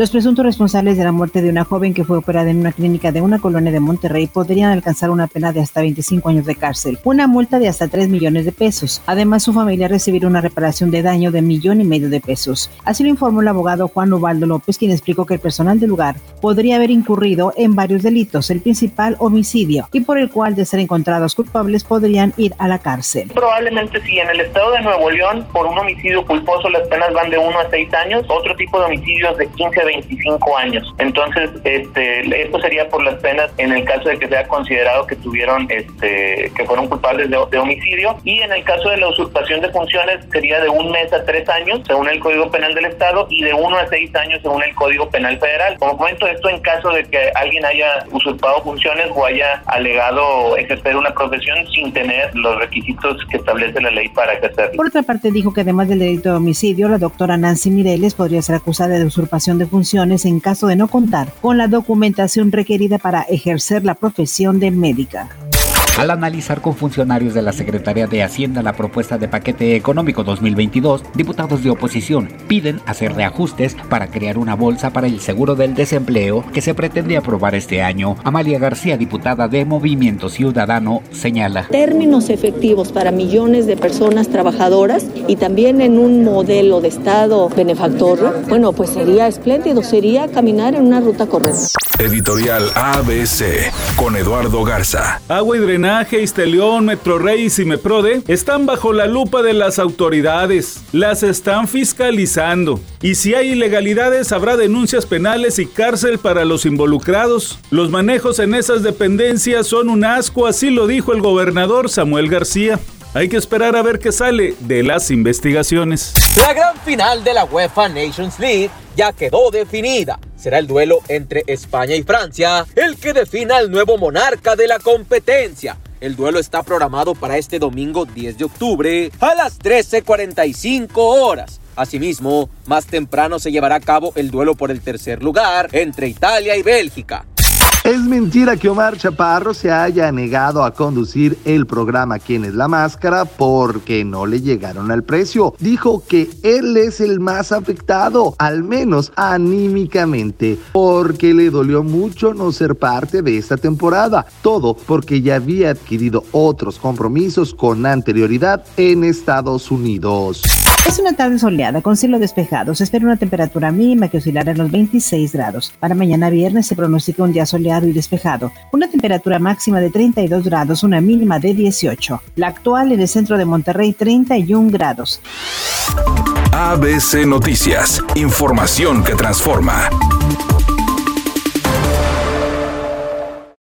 Los presuntos responsables de la muerte de una joven que fue operada en una clínica de una colonia de Monterrey podrían alcanzar una pena de hasta 25 años de cárcel, una multa de hasta 3 millones de pesos. Además, su familia recibirá una reparación de daño de millón y medio de pesos. Así lo informó el abogado Juan Ubaldo López, quien explicó que el personal del lugar podría haber incurrido en varios delitos, el principal homicidio, y por el cual de ser encontrados culpables podrían ir a la cárcel. Probablemente si en el estado de Nuevo León por un homicidio culposo las penas van de 1 a 6 años, otro tipo de homicidios de 15 25 años. Entonces, este, esto sería por las penas en el caso de que sea considerado que tuvieron, este, que fueron culpables de, homicidio. Y en el caso de la usurpación de funciones sería de un mes a tres años, según el Código Penal del Estado, y de uno a seis años, según el Código Penal Federal. Como comento, esto en caso de que alguien haya usurpado funciones o haya alegado ejercer una profesión sin tener los requisitos que establece la ley para ejercerlo. Por otra parte, dijo que además del delito de homicidio, la doctora Nancy Mireles podría ser acusada de usurpación de funciones en caso de no contar con la documentación requerida para ejercer la profesión de médica. Al analizar con funcionarios de la Secretaría de Hacienda la propuesta de paquete económico 2022, diputados de oposición piden hacer reajustes para crear una bolsa para el seguro del desempleo que se pretende aprobar este año. Amalia García, diputada de Movimiento Ciudadano, señala. Términos efectivos para millones de personas trabajadoras y también en un modelo de Estado benefactor, bueno, pues sería espléndido, sería caminar en una ruta correcta. Editorial ABC con Eduardo Garza. Agua y drenaje, Isteleón, Metrorrey y Cimeprode están bajo la lupa de las autoridades. Las están fiscalizando. Y si hay ilegalidades, habrá denuncias penales y cárcel para los involucrados. Los manejos en esas dependencias son un asco, así lo dijo el gobernador Samuel García. Hay que esperar a ver qué sale de las investigaciones. La gran final de la UEFA Nations League ya quedó definida. Será el duelo entre España y Francia el que defina al nuevo monarca de la competencia. El duelo está programado para este domingo 10 de octubre a las 13.45 horas. Asimismo, más temprano se llevará a cabo el duelo por el tercer lugar entre Italia y Bélgica. Es mentira que Omar Chaparro se haya negado a conducir el programa ¿Quién es la máscara? porque no le llegaron al precio. Dijo que él es el más afectado, al menos anímicamente, porque le dolió mucho no ser parte de esta temporada. Todo porque ya había adquirido otros compromisos con anterioridad en Estados Unidos. Es una tarde soleada con cielo despejado. Se espera una temperatura mínima que oscilará en los 26 grados. Para mañana viernes se pronostica un día y despejado. Una temperatura máxima de 32 grados, una mínima de 18. La actual en el centro de Monterrey 31 grados. ABC Noticias. Información que transforma.